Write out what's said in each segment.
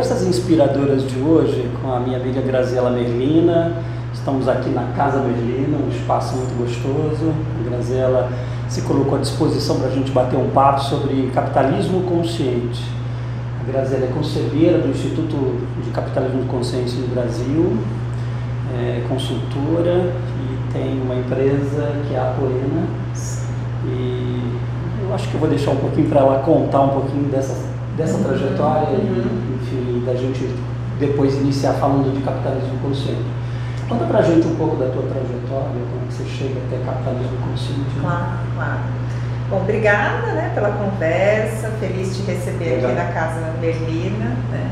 conversas inspiradoras de hoje com a minha amiga Graziela Merlina. Estamos aqui na Casa Merlina, um espaço muito gostoso. A Graziela se colocou à disposição para a gente bater um papo sobre capitalismo consciente. A Graziela é conselheira do Instituto de Capitalismo Consciente no Brasil, é consultora e tem uma empresa que é a Poena. E eu acho que eu vou deixar um pouquinho para ela contar um pouquinho dessa, dessa uhum. trajetória uhum. e, da gente depois iniciar falando de capitalismo consciente. Conta pra gente um pouco da tua trajetória, como que você chega até capitalismo consciente. Claro, claro. Bom, obrigada né, pela conversa, feliz de receber Obrigado. aqui na Casa Merlina. Né?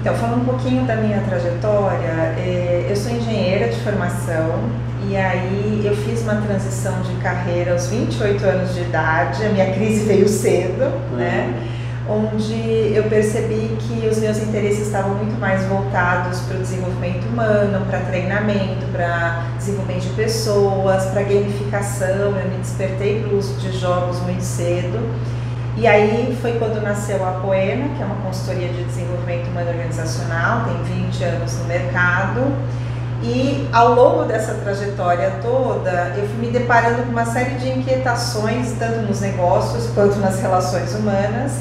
Então, falando um pouquinho da minha trajetória, é, eu sou engenheira de formação e aí eu fiz uma transição de carreira aos 28 anos de idade, a minha crise veio cedo, uhum. né? Onde eu percebi que os meus interesses estavam muito mais voltados para o desenvolvimento humano, para treinamento, para desenvolvimento de pessoas, para gamificação. Eu me despertei para o uso de jogos muito cedo. E aí foi quando nasceu a Poena, que é uma consultoria de desenvolvimento humano organizacional, tem 20 anos no mercado. E ao longo dessa trajetória toda, eu fui me deparando com uma série de inquietações, tanto nos negócios quanto nas relações humanas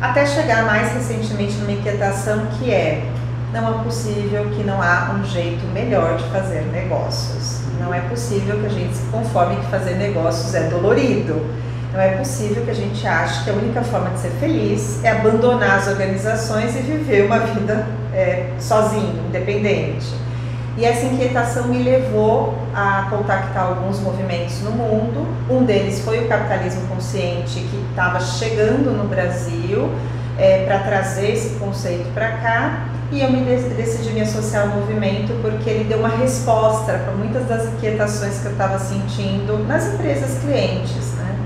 até chegar mais recentemente numa inquietação que é não é possível que não há um jeito melhor de fazer negócios. Não é possível que a gente se conforme que fazer negócios é dolorido. Não é possível que a gente ache que a única forma de ser feliz é abandonar as organizações e viver uma vida é, sozinho, independente. E essa inquietação me levou a contactar alguns movimentos no mundo. Um deles foi o capitalismo consciente, que estava chegando no Brasil é, para trazer esse conceito para cá. E eu me decidi me associar ao movimento porque ele deu uma resposta para muitas das inquietações que eu estava sentindo nas empresas clientes. Né?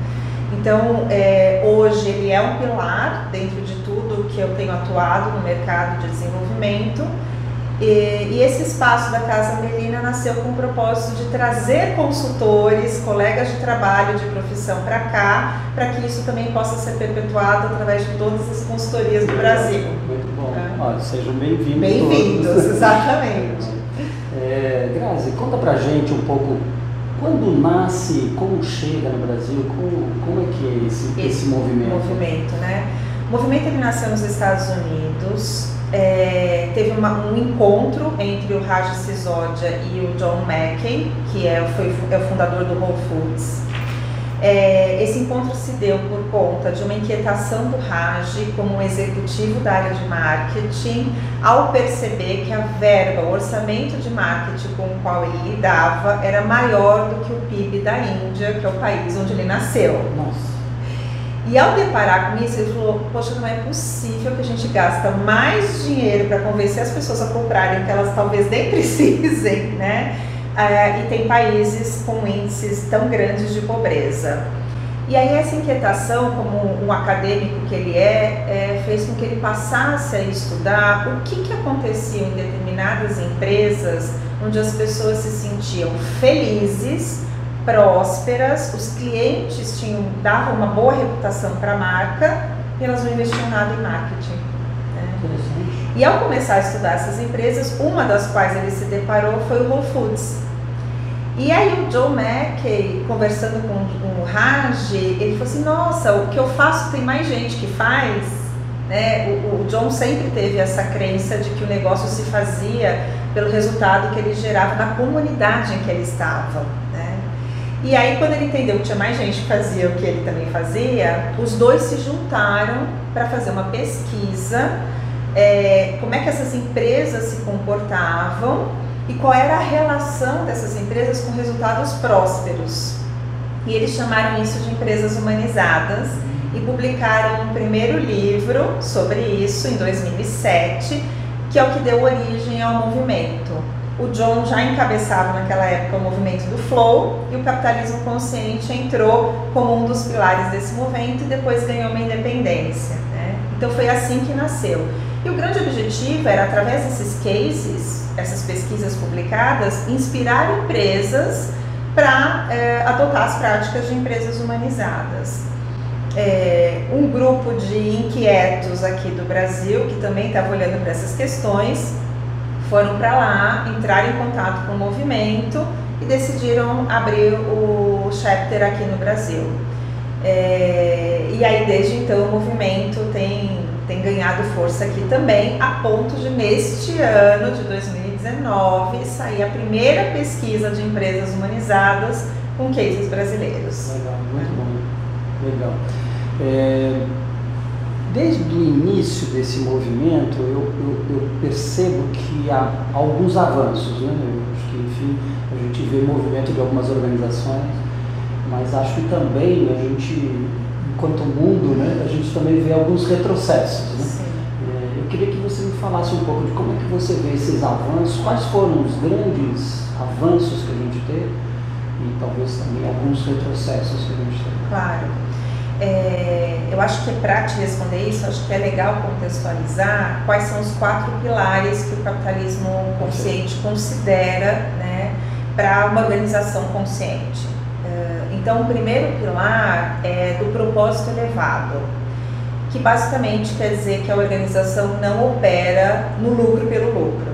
Então, é, hoje ele é um pilar dentro de tudo que eu tenho atuado no mercado de desenvolvimento e, e, esse espaço da Casa Melina nasceu com o propósito de trazer consultores, colegas de trabalho de profissão para cá, para que isso também possa ser perpetuado através de todas as consultorias do Brasil. Muito bom. É. Olha, sejam bem-vindos. Bem-vindos, exatamente. É, Grazi, conta pra gente um pouco quando nasce, como chega no Brasil, como, como é que é esse, esse, esse movimento? movimento, né? O movimento ele nasceu nos Estados Unidos, é, teve uma, um encontro entre o Raj Sisodia e o John Mackey, que é, foi, é o fundador do Whole Foods. É, esse encontro se deu por conta de uma inquietação do Raj como executivo da área de marketing, ao perceber que a verba, o orçamento de marketing com o qual ele lidava era maior do que o PIB da Índia, que é o país onde ele nasceu. Nossa. E ao deparar com isso, ele falou: Poxa, não é possível que a gente gasta mais dinheiro para convencer as pessoas a comprarem que elas talvez nem precisem, né? Ah, e tem países com índices tão grandes de pobreza. E aí essa inquietação, como um acadêmico que ele é, é, fez com que ele passasse a estudar o que, que acontecia em determinadas empresas onde as pessoas se sentiam felizes prósperas, os clientes tinham, davam uma boa reputação para a marca e elas não investiam nada em marketing. Né? E ao começar a estudar essas empresas, uma das quais ele se deparou foi o Whole Foods. E aí o Joe Mackey, conversando com, com o Raj, ele falou assim, nossa, o que eu faço tem mais gente que faz. Né? O, o John sempre teve essa crença de que o negócio se fazia pelo resultado que ele gerava na comunidade em que ele estava. E aí, quando ele entendeu que tinha mais gente que fazia o que ele também fazia, os dois se juntaram para fazer uma pesquisa, é, como é que essas empresas se comportavam e qual era a relação dessas empresas com resultados prósperos. E eles chamaram isso de empresas humanizadas e publicaram um primeiro livro sobre isso em 2007, que é o que deu origem ao movimento. O John já encabeçava naquela época o movimento do Flow e o capitalismo consciente entrou como um dos pilares desse movimento e depois ganhou uma independência. Né? Então foi assim que nasceu. E o grande objetivo era, através desses cases, essas pesquisas publicadas, inspirar empresas para é, adotar as práticas de empresas humanizadas. é, um grupo de inquietos aqui do Brasil, que também estava olhando para essas questões, foram para lá, entraram em contato com o movimento e decidiram abrir o chapter aqui no Brasil. É, e aí, desde então, o movimento tem, tem ganhado força aqui também, a ponto de, neste ano de 2019, sair a primeira pesquisa de empresas humanizadas com cases brasileiros. Legal, muito bom. Legal. É, desde o início desse movimento, eu, eu, eu, percebo que há alguns avanços, né? Eu acho que, enfim, a gente vê movimento de algumas organizações, mas acho que também a gente, enquanto mundo, né, a gente também vê alguns retrocessos, né? É, eu queria que você me falasse um pouco de como é que você vê esses avanços, quais foram os grandes avanços que a gente teve e talvez também alguns retrocessos que a gente teve. Claro. É, eu acho que para te responder isso, acho que é legal contextualizar quais são os quatro pilares que o capitalismo consciente considera né, para uma organização consciente. Uh, então, o primeiro pilar é do propósito elevado, que basicamente quer dizer que a organização não opera no lucro pelo lucro.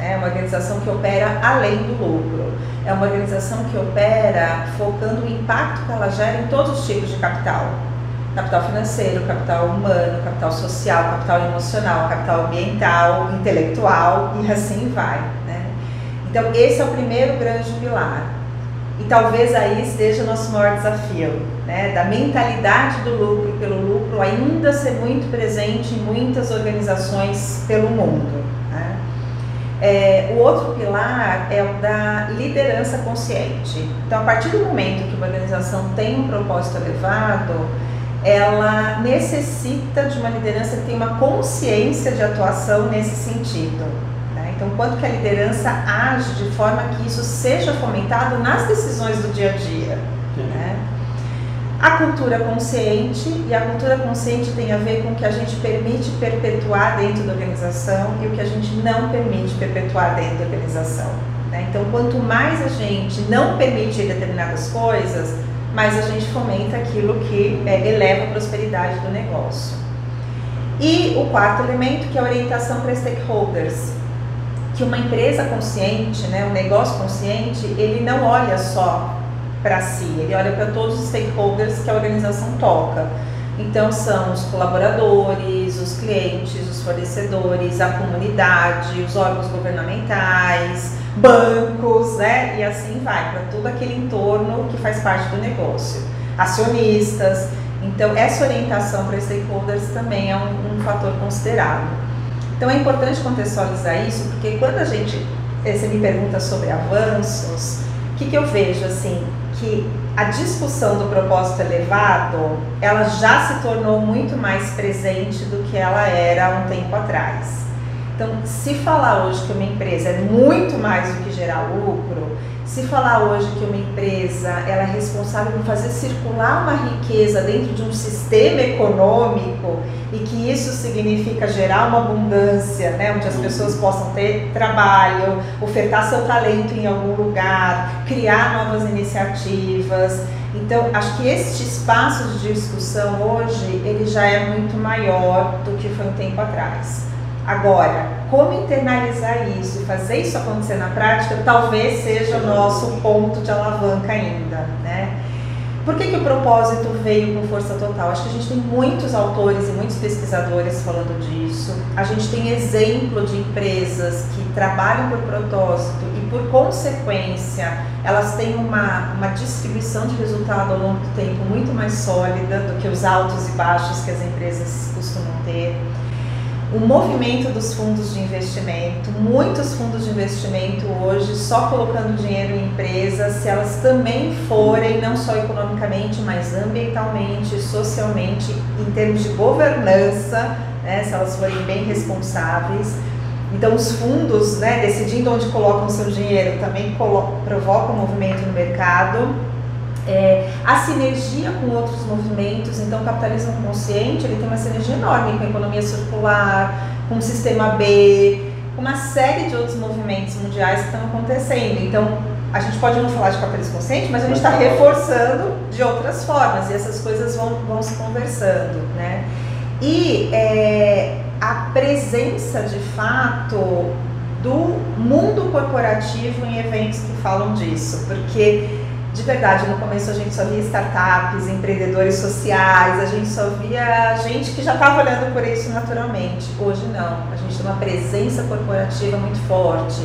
É uma organização que opera além do lucro. É uma organização que opera focando o impacto que ela gera em todos os tipos de capital. Capital financeiro, capital humano, capital social, capital emocional, capital ambiental, intelectual e assim vai. Né? Então, esse é o primeiro grande pilar. E talvez aí esteja o nosso maior desafio, né? da mentalidade do lucro pelo lucro ainda ser muito presente em muitas organizações pelo mundo. É, o outro pilar é o da liderança consciente. Então, a partir do momento que uma organização tem um propósito elevado, ela necessita de uma liderança que tenha uma consciência de atuação nesse sentido. Né? Então, quanto que a liderança age de forma que isso seja fomentado nas decisões do dia a dia. A cultura consciente, e a cultura consciente tem a ver com o que a gente permite perpetuar dentro da organização e o que a gente não permite perpetuar dentro da organização. Né? Então, quanto mais a gente não permite determinadas coisas, mais a gente fomenta aquilo que é, eleva a prosperidade do negócio. E o quarto elemento, que é a orientação para stakeholders, que uma empresa consciente, né, um negócio consciente, ele não olha só para si, ele olha para todos os stakeholders que a organização toca. Então são os colaboradores, os clientes, os fornecedores, a comunidade, os órgãos governamentais, bancos, né? E assim vai, para todo aquele entorno que faz parte do negócio. Acionistas. Então, essa orientação para stakeholders também é um, um fator considerado. Então, é importante contextualizar isso, porque quando a gente, eh, você me pergunta sobre avanços, o que, que eu vejo assim? Que a discussão do propósito elevado, ela já se tornou muito mais presente do que ela era um tempo atrás. Então, se falar hoje que uma empresa é muito mais do que gerar lucro, se falar hoje que uma empresa ela é responsável por fazer circular uma riqueza dentro de um sistema econômico e que isso significa gerar uma abundância, né, onde as pessoas possam ter trabalho, ofertar seu talento em algum lugar, criar novas iniciativas. Então, acho que este espaço de discussão hoje ele já é muito maior do que foi um tempo atrás. Agora, como internalizar isso e fazer isso acontecer na prática, talvez seja o nosso ponto de alavanca ainda, né? Por que, que o propósito veio com força total? Acho que a gente tem muitos autores e muitos pesquisadores falando disso. A gente tem exemplo de empresas que trabalham por propósito e, por consequência, elas têm uma, uma distribuição de resultado ao longo do tempo muito mais sólida do que os altos e baixos que as empresas costumam ter o movimento dos fundos de investimento, muitos fundos de investimento hoje só colocando dinheiro em empresas se elas também forem, não só economicamente, mas ambientalmente, socialmente, em termos de governança, né, se elas forem bem responsáveis. Então, os fundos, né, decidindo onde colocam seu dinheiro, também provocam movimento no mercado é, a sinergia com outros movimentos, então o capitalismo consciente ele tem uma sinergia enorme com a economia circular, com o sistema B, com uma série de outros movimentos mundiais que estão acontecendo. Então, a gente pode não falar de capitalismo consciente, mas a gente está reforçando de outras formas e essas coisas vão, vão se conversando, né? E é, a presença de fato do mundo corporativo em eventos que falam disso, porque de verdade no começo a gente só via startups, empreendedores sociais, a gente só via gente que já estava olhando por isso naturalmente. Hoje não, a gente tem uma presença corporativa muito forte.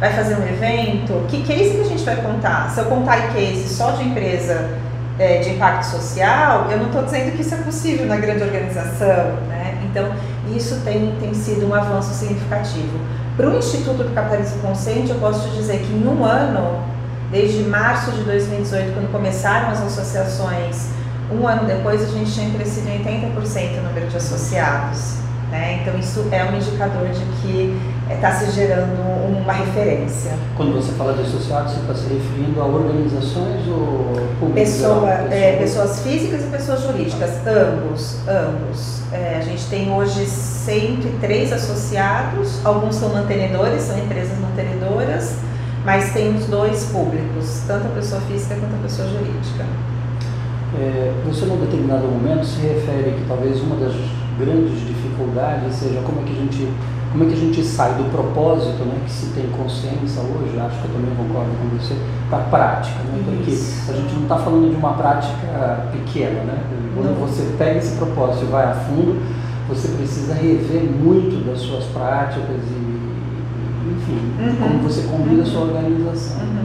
Vai fazer um evento, que case que a gente vai contar? Se eu contar case só de empresa é, de impacto social, eu não estou dizendo que isso é possível na grande organização, né? Então isso tem, tem sido um avanço significativo. Para o Instituto do Capitalismo Consciente, eu posso te dizer que em um ano, desde março de 2018, quando começaram as associações, um ano depois a gente tinha crescido em 80% o número de associados. Né? Então, isso é um indicador de que está se gerando uma referência. Quando você fala de associados, você está se referindo a organizações ou públicos? Pessoa, é, pessoas físicas e pessoas jurídicas, ambos, ambos. É, a gente tem hoje 103 associados, alguns são mantenedores, são empresas mantenedoras, mas tem os dois públicos, tanto a pessoa física quanto a pessoa jurídica. É, você, num determinado momento, se refere que talvez uma das grandes dificuldades seja como é que a gente como é que a gente sai do propósito, né, que se tem consciência hoje, acho que eu também concordo com você, para a prática, né, porque a gente não está falando de uma prática pequena, né, quando não. você pega esse propósito e vai a fundo, você precisa rever muito das suas práticas e, enfim, uhum. como você conduz uhum. a sua organização. Uhum.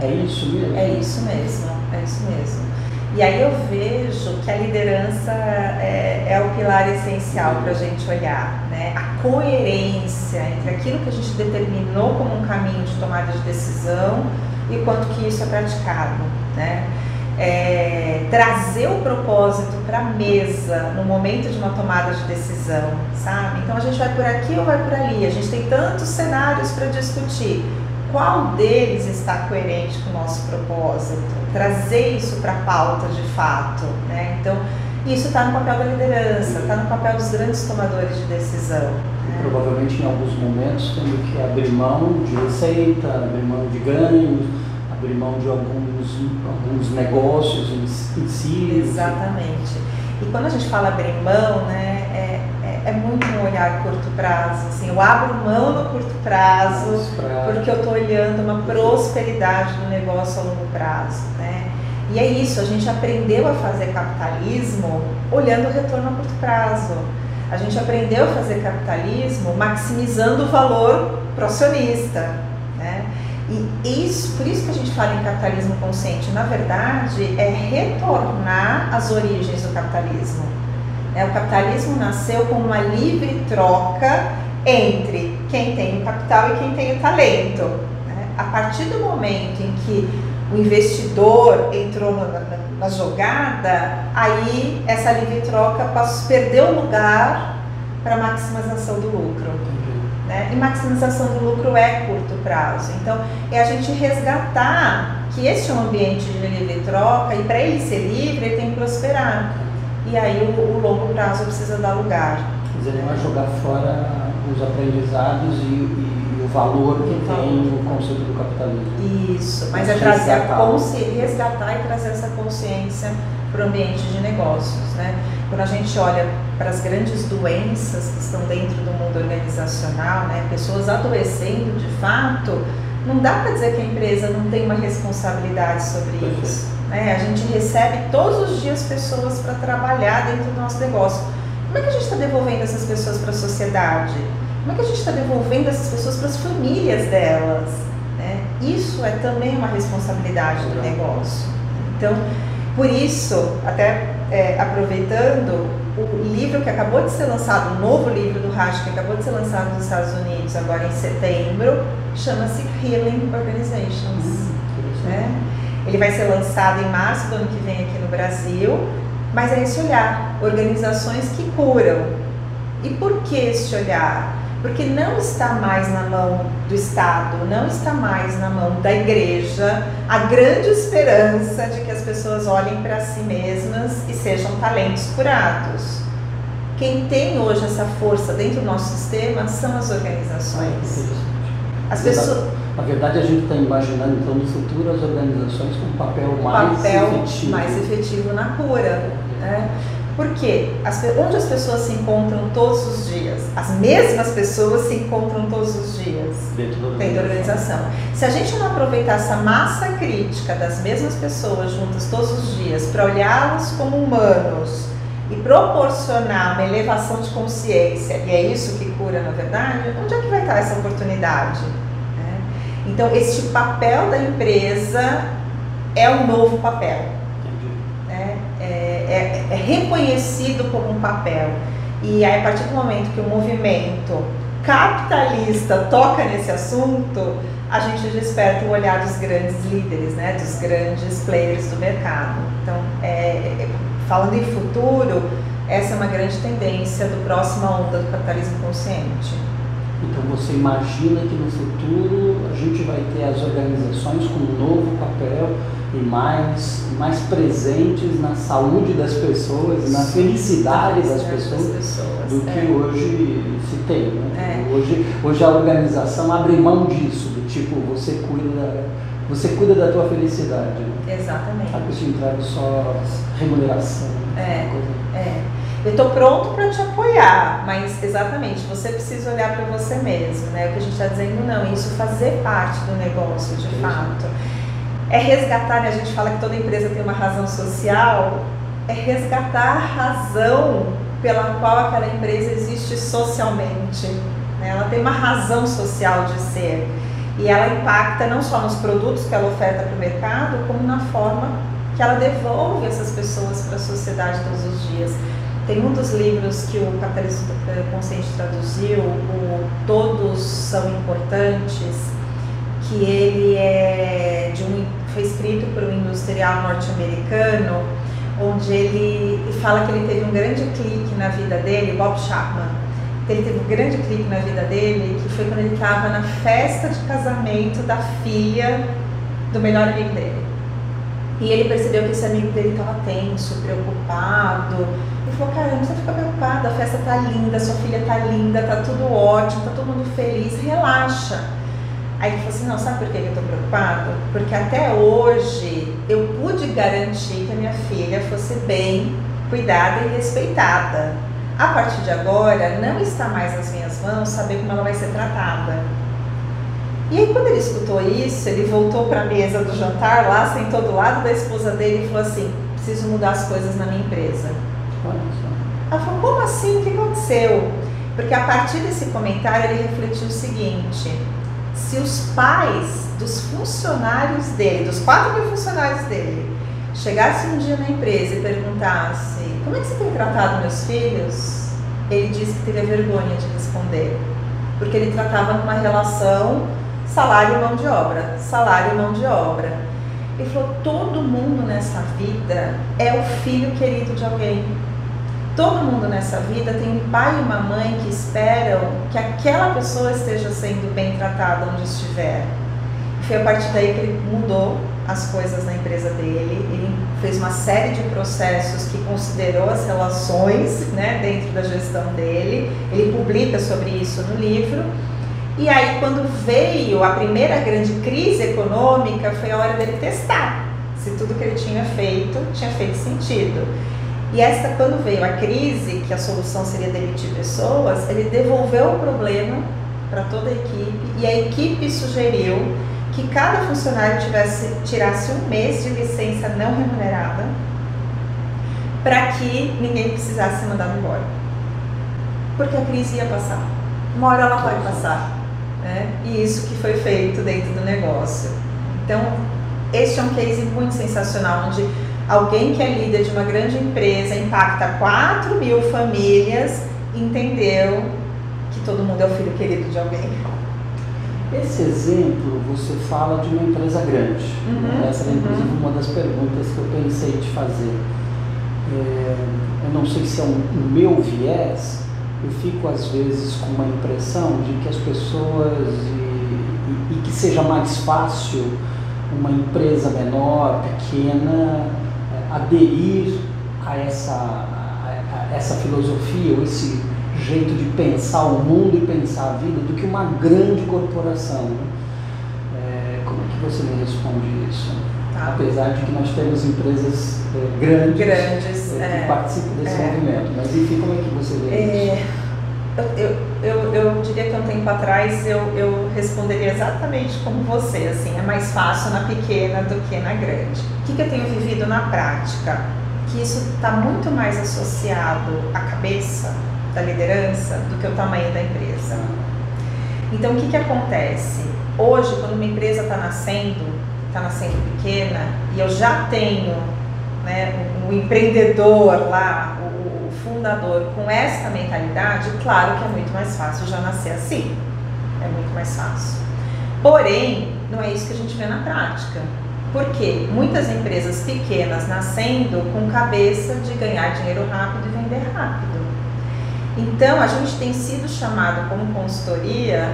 É isso mesmo? É isso mesmo, é isso mesmo. E aí eu vejo que a liderança é, é o pilar essencial para a gente olhar, né? A coerência entre aquilo que a gente determinou como um caminho de tomada de decisão e quanto que isso é praticado, né? É, trazer o propósito para a mesa no momento de uma tomada de decisão, sabe? Então a gente vai por aqui ou vai por ali? A gente tem tantos cenários para discutir qual deles está coerente com o nosso propósito, trazer isso para a pauta de fato, né? Então, isso está no papel da liderança, está no papel dos grandes tomadores de decisão. Né? Provavelmente em alguns momentos tendo que abrir mão de receita, abrir mão de ganhos, abrir mão de alguns, alguns negócios em, em si. Exatamente. E quando a gente fala abrir mão, né, é, é muito um olhar curto prazo. Assim, eu abro mão no curto prazo porque eu estou olhando uma prosperidade do negócio a longo prazo. Né? E é isso, a gente aprendeu a fazer capitalismo olhando o retorno a curto prazo. A gente aprendeu a fazer capitalismo maximizando o valor para o acionista. E isso, por isso que a gente fala em capitalismo consciente, na verdade, é retornar às origens do capitalismo é, o capitalismo nasceu como uma livre troca entre quem tem o capital e quem tem o talento. Né? A partir do momento em que o investidor entrou na, jogada, aí essa livre troca perdeu lugar para a maximização do lucro. Né? E maximização do lucro é curto prazo. Então, é a gente resgatar que esse é um ambiente de livre troca e para ele ser livre, ele tem que prosperar e aí o, o longo prazo precisa dar lugar. Quer dizer, não é jogar fora os aprendizados e, e o valor que tem o conceito do capitalismo. Isso, mas, é trazer resgatar. a consciência, resgatar e trazer essa consciência para o ambiente de negócios. Né? Quando a gente olha para as grandes doenças que estão dentro do mundo organizacional, né? pessoas adoecendo de fato, não dá para dizer que a empresa não tem uma responsabilidade sobre Perfeito. isso. Né? A gente recebe todos os dias pessoas para trabalhar dentro do nosso negócio. Como é que a gente está devolvendo essas pessoas para a sociedade? Como é que a gente está devolvendo essas pessoas para as famílias delas? Né? Isso é também uma responsabilidade do negócio. Então, por isso, até é, aproveitando, o livro que acabou de ser lançado, o novo livro do Raj, que acabou de ser lançado nos Estados Unidos agora em setembro, chama-se Healing Organizations. Hum, né? Ele vai ser lançado em março do ano que vem aqui no Brasil, mas é esse olhar, organizações que curam. E por que esse olhar? Porque não está mais na mão do Estado, não está mais na mão da igreja a grande esperança de que as pessoas olhem para si mesmas e sejam talentos curados. Quem tem hoje essa força dentro do nosso sistema são as organizações. As pessoas Na verdade, a gente está imaginando, então, no futuro, as organizações com um papel mais papel efetivo. mais efetivo na cura. Né? Porque as, onde as pessoas se encontram todos os dias? As mesmas pessoas se encontram todos os dias dentro da dentro da organização. Se a gente não aproveitar essa massa crítica das mesmas pessoas juntas todos os dias para olhá-las como humanos e proporcionar uma elevação de consciência, e é isso que cura na verdade, onde é que vai estar essa oportunidade? Né? Então, este papel da empresa é um novo papel é, é reconhecido como um papel. E aí, a partir do momento que o movimento capitalista toca nesse assunto, a gente desperta o olhar dos grandes líderes, né, dos grandes players do mercado. Então, é, é falando em futuro, essa é uma grande tendência do próxima onda do capitalismo consciente. Então você imagina que no futuro a gente vai ter as organizações com um novo papel e mais, mais presentes na saúde das pessoas, na felicidade das pessoas, do que é. hoje se tem. Né? É. Hoje, hoje a organização abre mão disso, do tipo, você cuida, você cuida da tua felicidade. Né? Exatamente. A pessoa entrega só remuneração. É, é. Eu estou pronto para te apoiar, mas exatamente, você precisa olhar para você mesmo, né? O que a gente está dizendo, não, isso fazer parte do negócio, de fato é resgatar, né? a gente fala que toda empresa tem uma razão social, é resgatar a razão pela qual aquela empresa existe socialmente. Né? Ela tem uma razão social de ser e ela impacta não só nos produtos que ela oferta para o mercado, como na forma que ela devolve essas pessoas para a sociedade todos os dias. Tem um dos livros que o Capitalista Consciente traduziu, o Todos São Importantes, que ele é de um, foi escrito por um industrial norte-americano, onde ele fala que ele teve um grande clique na vida dele, Bob Chapman. Ele teve um grande clique na vida dele, que foi quando ele estava na festa de casamento da filha do melhor amigo dele. E ele percebeu que esse amigo dele estava tenso, preocupado. Ele falou: Caramba, você fica preocupado, a festa tá linda, sua filha tá linda, tá tudo ótimo, tá todo mundo feliz, relaxa. Aí ele falou assim, não, sabe por que eu estou preocupado? Porque até hoje eu pude garantir que a minha filha fosse bem cuidada e respeitada. A partir de agora, não está mais nas minhas mãos saber como ela vai ser tratada. E aí, quando ele escutou isso, ele voltou para a mesa do jantar lá, sentou do lado da esposa dele e falou assim: preciso mudar as coisas na minha empresa. Ela falou: como assim? O que aconteceu? Porque a partir desse comentário ele refletiu o seguinte: se os pais dos funcionários dele, dos 4 mil funcionários dele, chegassem um dia na empresa e perguntassem como é que você tem tratado meus filhos, ele disse que teria vergonha de responder, porque ele tratava numa relação salário mão de obra, salário mão de obra. Ele falou: todo mundo nessa vida é o filho querido de alguém. Todo mundo nessa vida tem um pai e uma mãe que esperam que aquela pessoa esteja sendo bem tratada onde estiver. Foi a partir daí que ele mudou as coisas na empresa dele, ele fez uma série de processos que considerou as relações né, dentro da gestão dele, ele publica sobre isso no livro. E aí, quando veio a primeira grande crise econômica, foi a hora dele testar se tudo que ele tinha feito tinha feito sentido. E esta, quando veio a crise, que a solução seria demitir pessoas, ele devolveu o problema para toda a equipe e a equipe sugeriu que cada funcionário tivesse, tirasse um mês de licença não remunerada para que ninguém precisasse ser mandado embora. Porque a crise ia passar. Uma hora ela vai passar. Né? E isso que foi feito dentro do negócio. Então, este é um case muito sensacional, onde alguém que é líder de uma grande empresa, impacta 4 mil famílias, entendeu que todo mundo é o filho querido de alguém. Esse exemplo você fala de uma empresa grande. Uhum, né? Essa era inclusive uhum. uma das perguntas que eu pensei te fazer. É, eu não sei se é um, um meu viés, eu fico às vezes com uma impressão de que as pessoas e, e, e que seja mais fácil uma empresa menor, pequena, aderir a essa, a, a essa filosofia, ou esse jeito de pensar o mundo e pensar a vida, do que uma grande corporação. Né? que você me responde isso? Tá. Apesar de que nós temos empresas é, grandes, grandes é, que participam desse movimento, mas enfim, como é que você vê isso? Eu, eu, eu, diria que um tempo atrás eu, eu responderia exatamente como você, assim, é mais fácil na pequena do que na grande. O que, que eu tenho vivido na prática? Que isso está muito mais associado à cabeça da liderança do que o tamanho da empresa. Então, o que, que acontece? Hoje, quando uma empresa está nascendo, está nascendo pequena, e eu já tenho né, um empreendedor lá, fundador com essa mentalidade, claro que é muito mais fácil já nascer assim. É muito mais fácil. Porém, não é isso que a gente vê na prática. Porque muitas empresas pequenas nascendo com cabeça de ganhar dinheiro rápido e vender rápido. Então, a gente tem sido chamado como consultoria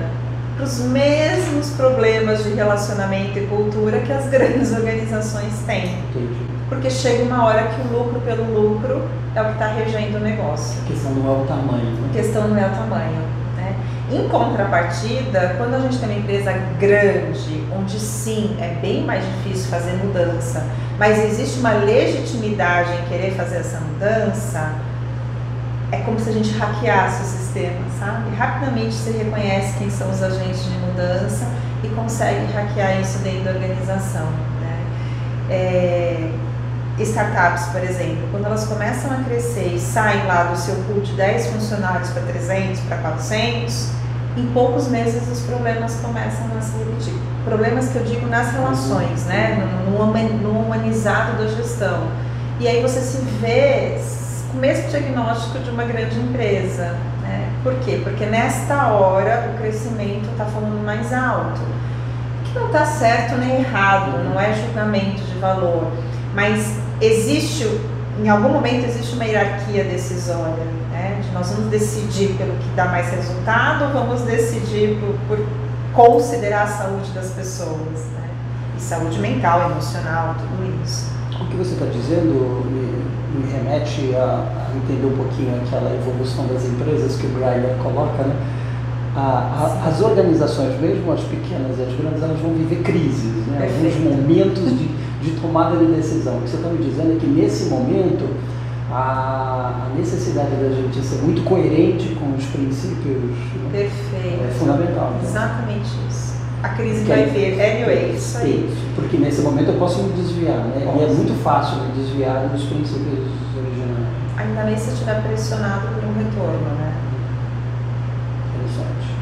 para os mesmos problemas de relacionamento e cultura que as grandes organizações têm. Entendi porque chega uma hora que o lucro pelo lucro é o que está regendo o negócio. A questão não é o tamanho. Né? A questão não é o tamanho. Né? Em contrapartida, quando a gente tem uma empresa grande, onde sim é bem mais difícil fazer mudança, mas existe uma legitimidade em querer fazer essa mudança, é como se a gente hackeasse o sistema, sabe? Rapidamente se reconhece quem são os agentes de mudança e consegue hackear isso dentro da organização. Né? É, startups, por exemplo, quando elas começam a crescer e saem lá do seu pool de 10 funcionários para 300, para 400, em poucos meses os problemas começam a se repetir. Problemas que eu digo nas relações, né? no, no humanizado da gestão. E aí você se vê com o mesmo diagnóstico de uma grande empresa. Né? Por quê? Porque nesta hora o crescimento está falando mais alto. Que não está certo nem errado, não é julgamento de valor mas existe, em algum momento existe uma hierarquia decisória, né? De nós vamos decidir pelo que dá mais resultado ou vamos decidir por, por considerar a saúde das pessoas, né? E saúde mental, emocional, tudo isso. O que você está dizendo me, me remete a, a, entender um pouquinho aquela evolução das empresas que o Brian coloca, né? A, a, as organizações, mesmo as pequenas e as grandes, elas vão viver crises, né? alguns momentos de de tomada de decisão. O que você está me dizendo é que nesse momento a, a necessidade da gente ser muito coerente com os princípios Perfeito. é fundamental. Né? Exatamente isso. A crise que vai vir, anyway, isso aí. Porque nesse momento eu posso me desviar, né? Posso. E é muito fácil me desviar dos princípios originais. Ainda mais se estiver pressionado por um retorno, né? Interessante.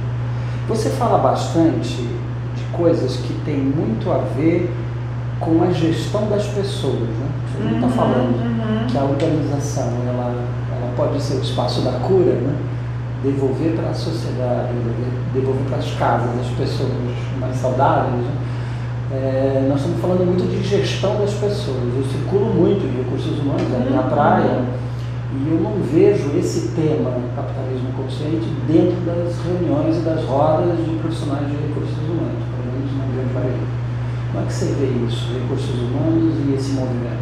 Você fala bastante de coisas que têm muito a ver com a gestão das pessoas. Né? Você não está uhum, falando uhum. que a organização ela, ela pode ser o espaço da cura, né? devolver para a sociedade, devolver para as casas as pessoas mais saudáveis. Né? É, nós estamos falando muito de gestão das pessoas. Eu circulo muito em recursos humanos, é a minha uhum. praia, e eu não vejo esse tema, capitalismo consciente, dentro das reuniões e das rodas de profissionais de recursos humanos, pelo menos na grande maioria. Como é que você vê isso, recursos humanos e esse movimento?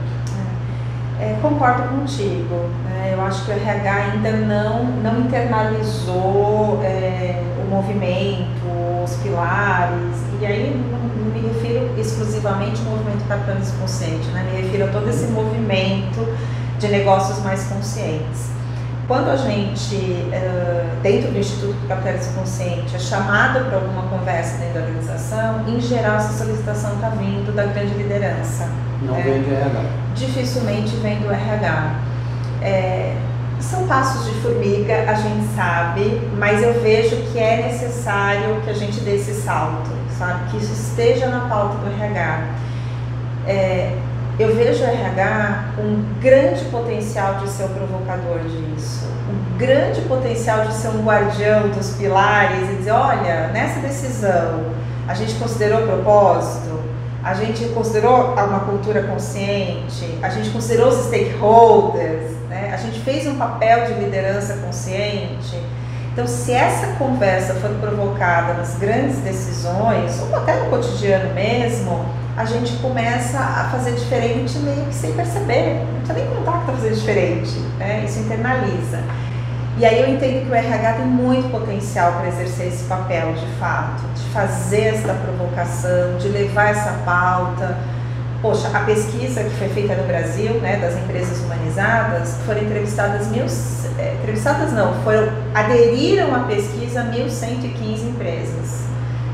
É, é, concordo contigo. Né? Eu acho que o RH ainda não, não internalizou é, o movimento, os pilares, e aí não, me refiro exclusivamente ao movimento capitalismo consciente, né? me refiro a todo esse movimento de negócios mais conscientes. Quando a gente, dentro do Instituto do Capitalismo Consciente, é chamado para alguma conversa dentro da organização, em geral essa solicitação está vindo da grande liderança. Não é, vem do RH. Dificilmente vem do RH. É, são passos de formiga, a gente sabe, mas eu vejo que é necessário que a gente dê esse salto, sabe? Que isso esteja na pauta do RH. É, eu vejo o RH com um grande potencial de ser o provocador disso, um grande potencial de ser um guardião dos pilares e dizer, olha, nessa decisão a gente considerou propósito, a gente considerou uma cultura consciente, a gente considerou os stakeholders, né? a gente fez um papel de liderança consciente. Então, se essa conversa for provocada nas grandes decisões, ou até no cotidiano mesmo, a gente começa a fazer diferente meio que sem perceber. Não precisa nem contar que está fazendo diferente, né? isso internaliza. E aí eu entendo que o RH tem muito potencial para exercer esse papel de fato, de fazer essa provocação, de levar essa pauta. Poxa, a pesquisa que foi feita no Brasil, né, das empresas humanizadas, foram entrevistadas mil, é, entrevistadas não, foram aderiram à pesquisa 1.115 empresas.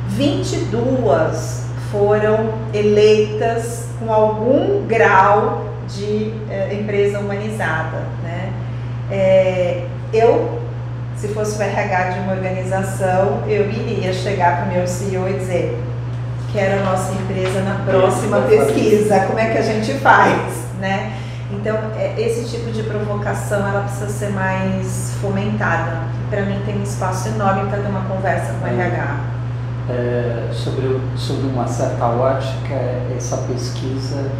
22 foram eleitas com algum grau de é, empresa humanizada, né? É, eu, se fosse o RH de uma organização, eu iria chegar para o meu CEO e dizer: quero a nossa empresa na próxima pesquisa, como é que a gente faz, né? Então, é, esse tipo de provocação ela precisa ser mais fomentada. Para mim, tem um espaço enorme para ter uma conversa com o RH. É, sobre, sobre uma certa ótica, essa pesquisa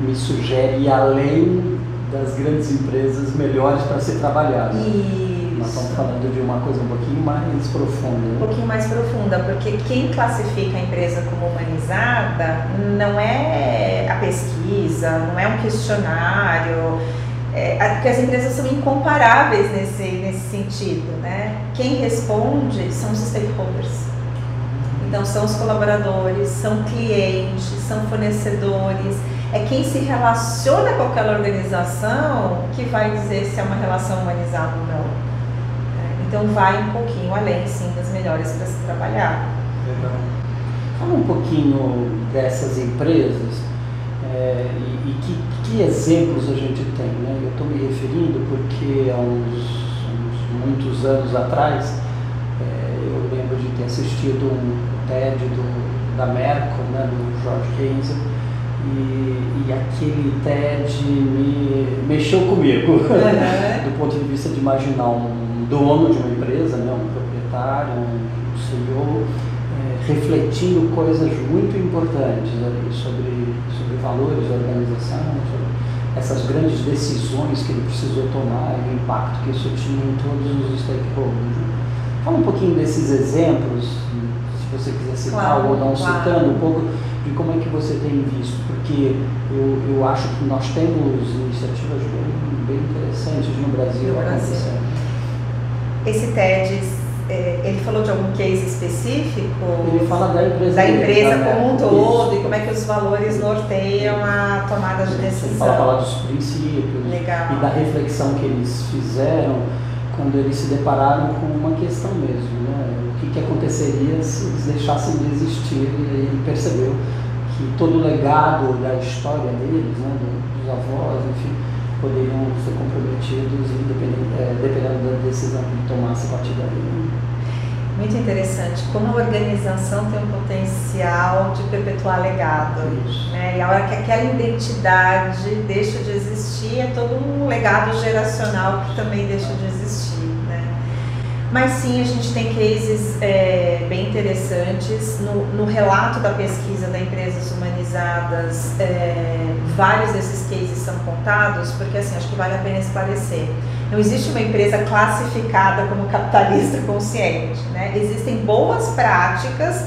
me sugere ir além das grandes empresas melhores para ser trabalhado. Isso. Nós estamos falando de uma coisa um pouquinho mais profunda. Um pouquinho mais profunda, porque quem classifica a empresa como humanizada não é a pesquisa, não é um questionário, é, porque as empresas são incomparáveis nesse, nesse sentido, né? Quem responde são os stakeholders. Então, são os colaboradores, são clientes, são fornecedores é quem se relaciona com aquela organização que vai dizer se é uma relação humanizada ou não. É, então vai um pouquinho além, sim, das melhores para se trabalhar. Legal. Fala um pouquinho dessas empresas é, e, e que, que, exemplos a gente tem. Né? Eu estou me referindo porque há uns, uns muitos anos atrás é, eu lembro de ter assistido um TED do, da Merkel, né, do George Keynes, e, e aquele TED me mexeu comigo, uhum. do ponto de vista de imaginar um dono de uma empresa, né, um proprietário, um CEO, é, refletindo coisas muito importantes ali sobre, sobre valores da organização, sobre essas grandes decisões que ele precisou tomar e o impacto que isso tinha em todos os stakeholders. Né? Fala um pouquinho desses exemplos, você quiser citar claro, ou não, claro. citando um pouco de como é que você tem visto, porque eu, eu acho que nós temos iniciativas bem, bem interessantes no Brasil. No Brasil. Esse TED, é, ele falou de algum case específico? Ele fala da empresa. Da empresa como um todo e como é que os valores norteiam a tomada de decisão. Ele fala, fala dos princípios Legal. e da reflexão que eles fizeram quando eles se depararam com uma questão mesmo, né? O que, aconteceria se eles deixassem de existir e ele percebeu que todo o legado da história deles, né, dos avós, enfim, poderiam ser comprometidos é, dependendo da decisão que tomasse a partir daí. Muito interessante, como a organização tem um potencial de perpetuar legado. Né? E a hora que aquela identidade deixa de existir, é todo um legado geracional que também deixa de existir. Mas sim, a gente tem cases é, bem interessantes. No, no, relato da pesquisa da Empresas Humanizadas, é, vários desses cases são contados, porque assim, acho que vale a pena esclarecer. Não existe uma empresa classificada como capitalista consciente. Né? Existem boas práticas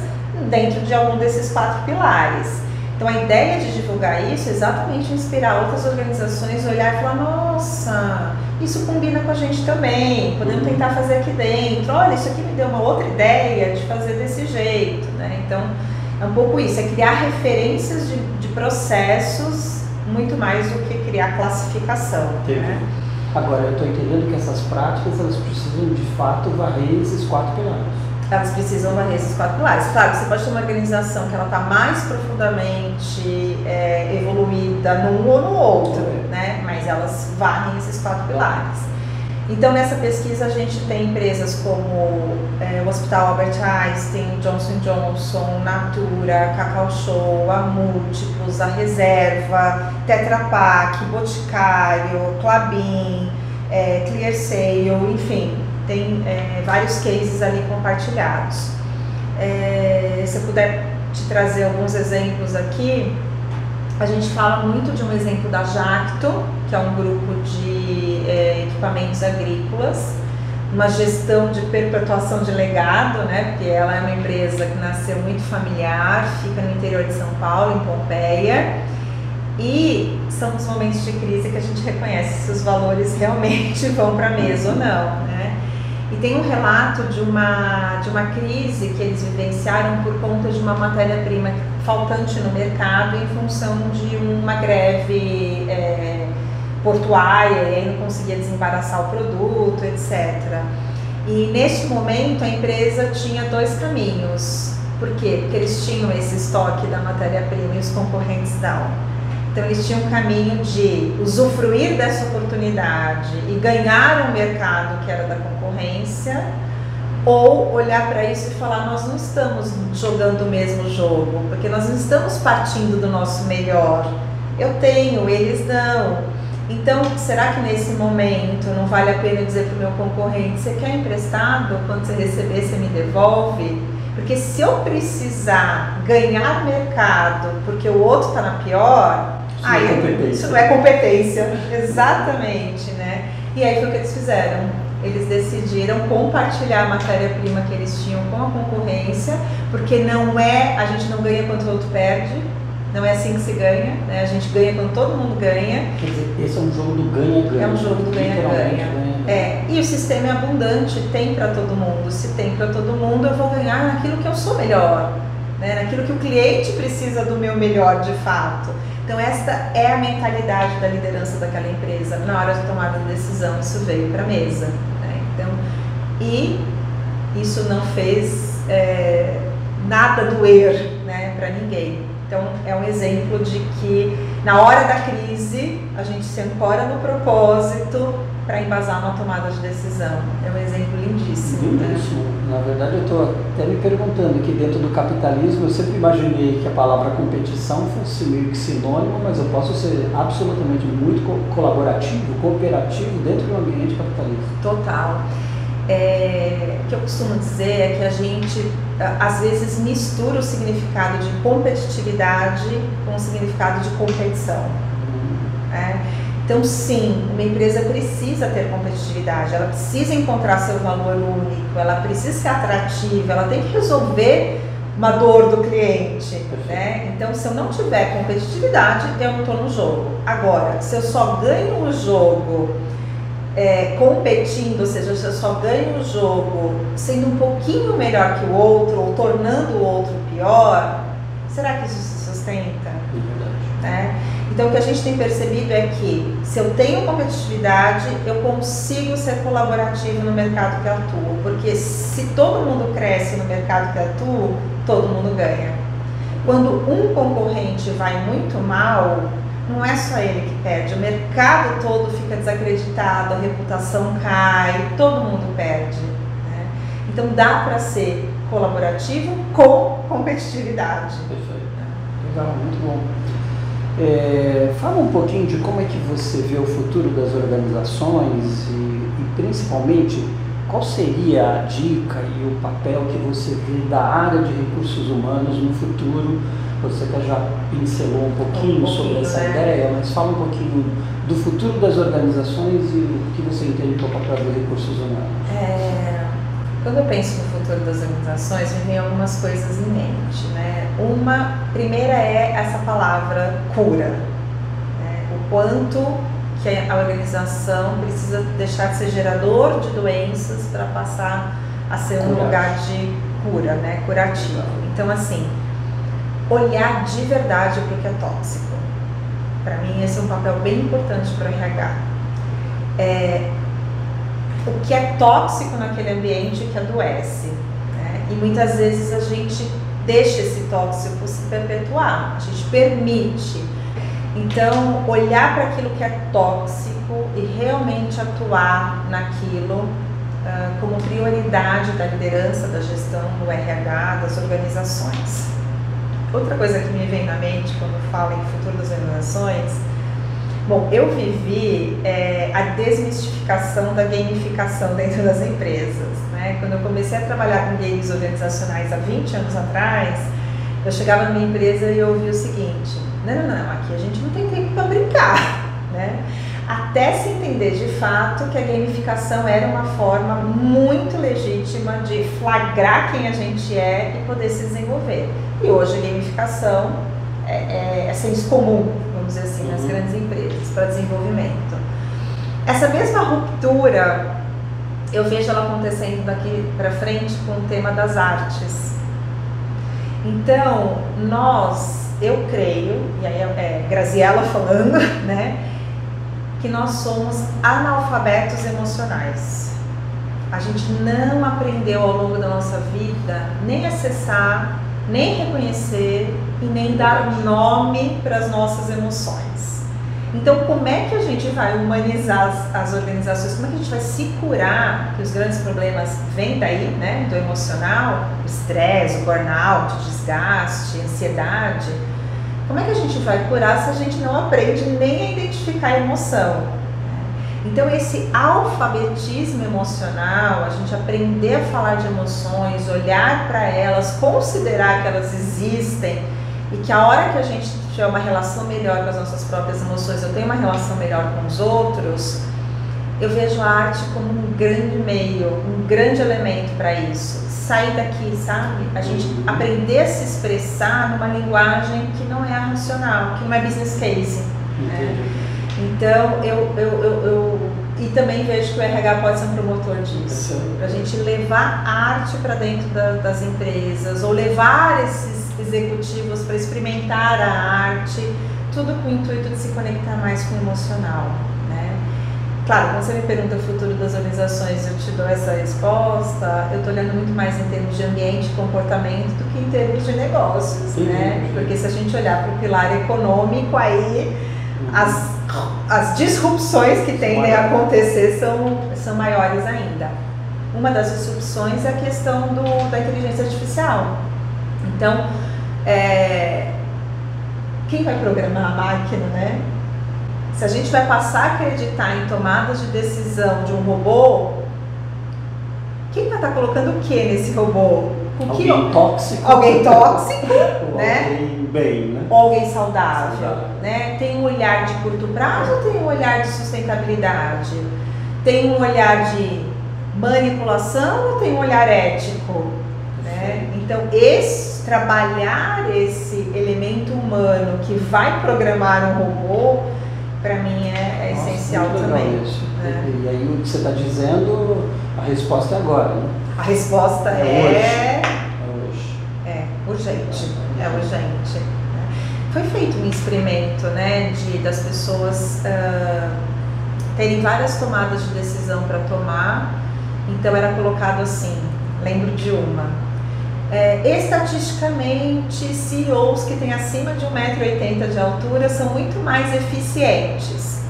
dentro de algum desses quatro pilares. Então, a ideia de divulgar isso é exatamente inspirar outras organizações a olhar e falar: nossa, isso combina com a gente também, podemos tentar fazer aqui dentro. Olha, isso aqui me deu uma outra ideia de fazer desse jeito. Né? Então, é um pouco isso: é criar referências de, de processos muito mais do que criar classificação. Né? Agora, eu estou entendendo que essas práticas elas precisam de fato varrer esses quatro pilares elas precisam varrer esses quatro pilares. Claro, você pode ter uma organização que ela está mais profundamente é, evoluída num ou no outro, né? Mas elas varrem esses quatro pilares. Então, nessa pesquisa, a gente tem empresas como é, o Hospital Albert Einstein, Johnson Johnson, Natura, Cacau Show, a Múltiplos, a Reserva, Tetra Pak, Boticário, Clabin, é, Clear Sale, enfim, tem é, vários cases ali compartilhados. É, se eu puder te trazer alguns exemplos aqui, a gente fala muito de um exemplo da Jacto, que é um grupo de é, equipamentos agrícolas, uma gestão de perpetuação de legado, né? Porque ela é uma empresa que nasceu muito familiar, fica no interior de São Paulo, em Pompeia, e são os momentos de crise que a gente reconhece se os valores realmente vão para a mesa ou não, né? E tem um relato de uma, de uma crise que eles vivenciaram por conta de uma matéria-prima faltante no mercado em função de uma greve é, portuária e aí não conseguia desembaraçar o produto, etc. E neste momento a empresa tinha dois caminhos. Por quê? Porque eles tinham esse estoque da matéria-prima e os concorrentes não. Então eles tinham um caminho de usufruir dessa oportunidade e ganhar um mercado que era da concorrência, ou olhar para isso e falar nós não estamos jogando o mesmo jogo, porque nós não estamos partindo do nosso melhor. Eu tenho, eles não. Então, será que nesse momento não vale a pena dizer para o meu concorrente: você quer emprestado? Quando você receber, você me devolve? Porque se eu precisar ganhar mercado porque o outro está na pior, isso aí, não é competência. Isso não é competência, exatamente, né? E aí foi o que eles fizeram. Eles decidiram compartilhar a matéria-prima que eles tinham com a concorrência, porque não é, a gente não ganha quando o outro perde, não é assim que se ganha, né? A gente ganha quando todo mundo ganha. Quer dizer, esse é um jogo do ganha-ganha. É um jogo do ganha-ganha. É, e o sistema é abundante, tem para todo mundo. Se tem para todo mundo, eu vou ganhar naquilo que eu sou melhor, né? naquilo que o cliente precisa do meu melhor de fato. Então, esta é a mentalidade da liderança daquela empresa na hora de tomada de decisão. Isso veio para a mesa. Né? Então, e isso não fez é, nada doer né, para ninguém. Então, é um exemplo de que na hora da crise a gente se ancora no propósito para embasar uma tomada de decisão. É um exemplo lindíssimo. Né? Lindíssimo. Né? Na verdade, eu estou até me perguntando que dentro do capitalismo eu sempre imaginei que a palavra competição fosse meio que sinônimo, mas eu posso ser absolutamente muito colaborativo, cooperativo dentro do ambiente capitalista. Total. É, o que eu costumo dizer é que a gente às vezes mistura o significado de competitividade com o significado de competição. Uhum. É? Então, sim, uma empresa precisa ter competitividade, ela precisa encontrar seu valor único, ela precisa ser atrativa, ela tem que resolver uma dor do cliente. Né? Então, se eu não tiver competitividade, eu não estou no jogo. Agora, se eu só ganho o jogo é, competindo, ou seja, se eu só ganho o jogo sendo um pouquinho melhor que o outro ou tornando o outro pior, será que isso se sustenta? É né? Então, o que a gente tem percebido é que se eu tenho competitividade, eu consigo ser colaborativo no mercado que atuo, porque se todo mundo cresce no mercado que atuo, todo mundo ganha. Quando um concorrente vai muito mal, não é só ele que perde, o mercado todo fica desacreditado, a reputação cai, todo mundo perde. Né? Então dá para ser colaborativo com competitividade. Perfeito. Legal, muito bom. É, fala um pouquinho de como é que você vê o futuro das organizações e, e principalmente qual seria a dica e o papel que você vê da área de recursos humanos no futuro você até já pincelou um pouquinho, um pouquinho sobre essa né? ideia, mas fala um pouquinho do futuro das organizações e o que você entende do papel dos recursos humanos. É, quando eu penso no futuro das organizações, me vem algumas coisas em mente. Né? Uma, primeira é essa palavra cura. Né? O quanto que a organização precisa deixar de ser gerador de doenças para passar a ser um lugar de cura, né? curativo. Então, assim, olhar de verdade para o que é tóxico. Para mim, esse é um papel bem importante para o RH. É, o que é tóxico naquele ambiente que adoece. Né? E muitas vezes a gente deixa esse tóxico se perpetuar, a gente permite. Então, olhar para aquilo que é tóxico e realmente atuar naquilo uh, como prioridade da liderança, da gestão, do RH, das organizações. Outra coisa que me vem na mente quando falo em futuro das organizações, bom, eu vivi é, a desmistificação da gamificação dentro das empresas. Né? Quando eu comecei a trabalhar com games organizacionais há 20 anos atrás, eu chegava numa empresa e ouvia o seguinte: não, não, não, aqui a gente não tem tempo para brincar. Né? Até se entender de fato que a gamificação era uma forma muito legítima de flagrar quem a gente é e poder se desenvolver. E hoje a gamificação é, é, é senso comum, vamos dizer assim, nas uhum. grandes empresas para desenvolvimento. Essa mesma ruptura eu vejo ela acontecendo daqui para frente com o tema das artes. Então, nós, eu creio, e aí é Graziella falando, né, que nós somos analfabetos emocionais. A gente não aprendeu ao longo da nossa vida nem acessar, nem reconhecer e nem dar nome para as nossas emoções. Então, como é que a gente vai humanizar as, as, organizações? Como é que a gente vai se curar que os grandes problemas vêm daí, né, do emocional, o estresse, o burnout, o desgaste, a ansiedade? Como é que a gente vai curar se a gente não aprende nem a identificar a emoção? Então, esse alfabetismo emocional, a gente aprender a falar de emoções, olhar para elas, considerar que elas existem e que a hora que a gente tiver uma relação melhor com as nossas próprias emoções, eu tenho uma relação melhor com os outros, eu vejo a arte como um grande meio, um grande elemento para isso. Sair daqui, sabe? A gente aprender a se expressar numa linguagem que não é racional, que não é business case. Né? Então, eu, eu, eu, eu, E também vejo que o RH pode ser um promotor disso. Para a gente levar arte para dentro da, das empresas, ou levar esses executivos para experimentar a arte, tudo com o intuito de se conectar mais com o emocional. Né? Claro, quando você me pergunta o futuro das organizações, eu te dou essa resposta. Eu estou olhando muito mais em termos de ambiente e comportamento do que em termos de negócios, né? Porque se a gente olhar para o pilar econômico, aí as, as disrupções que tendem a acontecer são, são maiores ainda. Uma das disrupções é a questão do, da inteligência artificial. Então, é, quem vai programar a máquina, né? Se a gente vai passar a acreditar em tomadas de decisão de um robô, quem vai estar colocando o que nesse robô? O alguém que, tóxico. Alguém tóxico, né? Alguém bem, né? Ou alguém saudável, saudável, né? Tem um olhar de curto prazo ou tem um olhar de sustentabilidade? Tem um olhar de manipulação ou tem um olhar ético? Né? Então, esse trabalhar esse elemento humano que vai programar um robô, para mim é, é Nossa, essencial também. Né? E aí o que você está dizendo, a resposta é agora, né? A resposta é, é, é hoje. É urgente. É urgente. Né? Foi feito um experimento, né, de das pessoas uh, terem várias tomadas de decisão para tomar. Então era colocado assim, lembro de uma é, estatisticamente, CEOs que têm acima de 1,80m de altura são muito mais eficientes.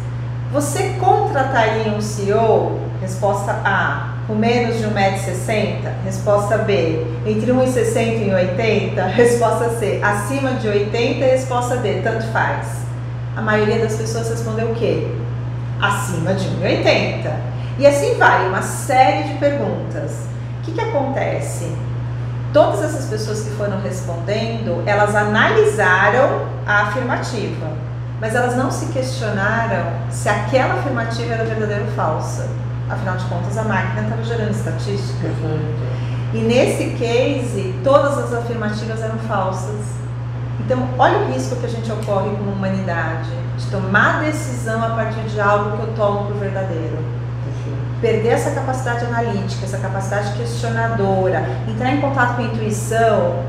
Você contrataria um CEO? Resposta A. Com menos de 1,60m? Resposta B. Entre 1,60m e 1,80m? Resposta C. Acima de 80 Resposta D. Tanto faz. A maioria das pessoas respondeu o quê? Acima de 1,80m. E assim vai, uma série de perguntas. O que, que acontece? Todas essas pessoas que foram respondendo, elas analisaram a afirmativa, mas elas não se questionaram se aquela afirmativa era verdadeira ou falsa. Afinal de contas, a máquina estava gerando estatística. E nesse case, todas as afirmativas eram falsas. Então, olha o risco que a gente ocorre como humanidade de tomar decisão a partir de algo que eu tomo por verdadeiro perder essa capacidade analítica, essa capacidade questionadora, entrar em contato com a intuição,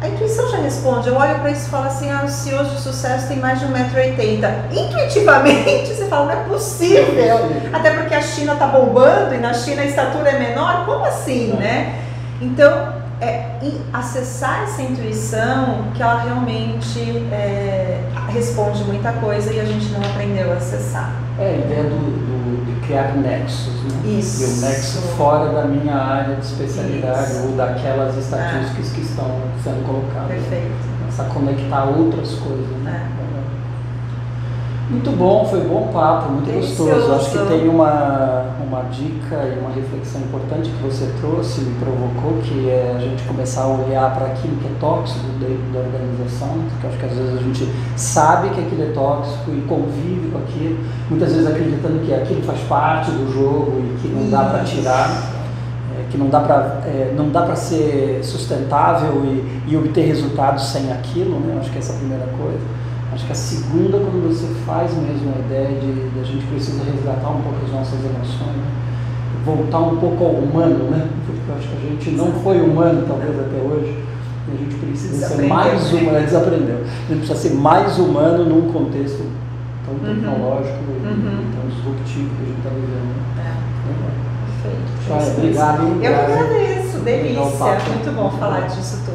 a intuição já responde. Eu olho para isso e falo assim: ah, os CEOs de sucesso têm mais de 1,80m. Intuitivamente você fala: não é possível. Até porque a China está bombando e na China a estatura é menor. Como assim, né? Então, é acessar essa intuição que ela realmente é, responde muita coisa e a gente não aprendeu a acessar. É, a ideia do, do, criar nexos, né? Isso. E o nexo fora da minha área de especialidade Isso. ou daquelas estatísticas ah. que estão sendo colocadas. Perfeito. Essa conectar outras coisas, né? É. Muito bom, foi bom papo, muito Delicioso. gostoso. Acho que tem uma, uma dica e uma reflexão importante que você trouxe, me provocou, que é a gente começar a olhar para aquilo que é tóxico dentro da organização, porque acho que às vezes a gente sabe que aquilo é tóxico e convive com aquilo, muitas vezes acreditando que aquilo faz parte do jogo e que não dá para tirar. É, que não dá para é, não dá para ser sustentável e, e obter resultados sem aquilo, né? Acho que essa é a primeira coisa. Acho que a segunda, quando você faz mesmo a ideia de, de a gente precisa resgatar um pouco as nossas emoções, né? voltar um pouco ao humano, né? Porque eu acho que a gente não foi humano, talvez, até hoje. E a gente precisa ser mais humano, desaprendeu. A gente precisa ser mais humano num contexto tão uhum. tecnológico uhum. e tão disruptivo que a gente está vivendo. É. Perfeito. Tchau, obrigado. Eu que agradeço, delícia. Muito bom falar disso tudo.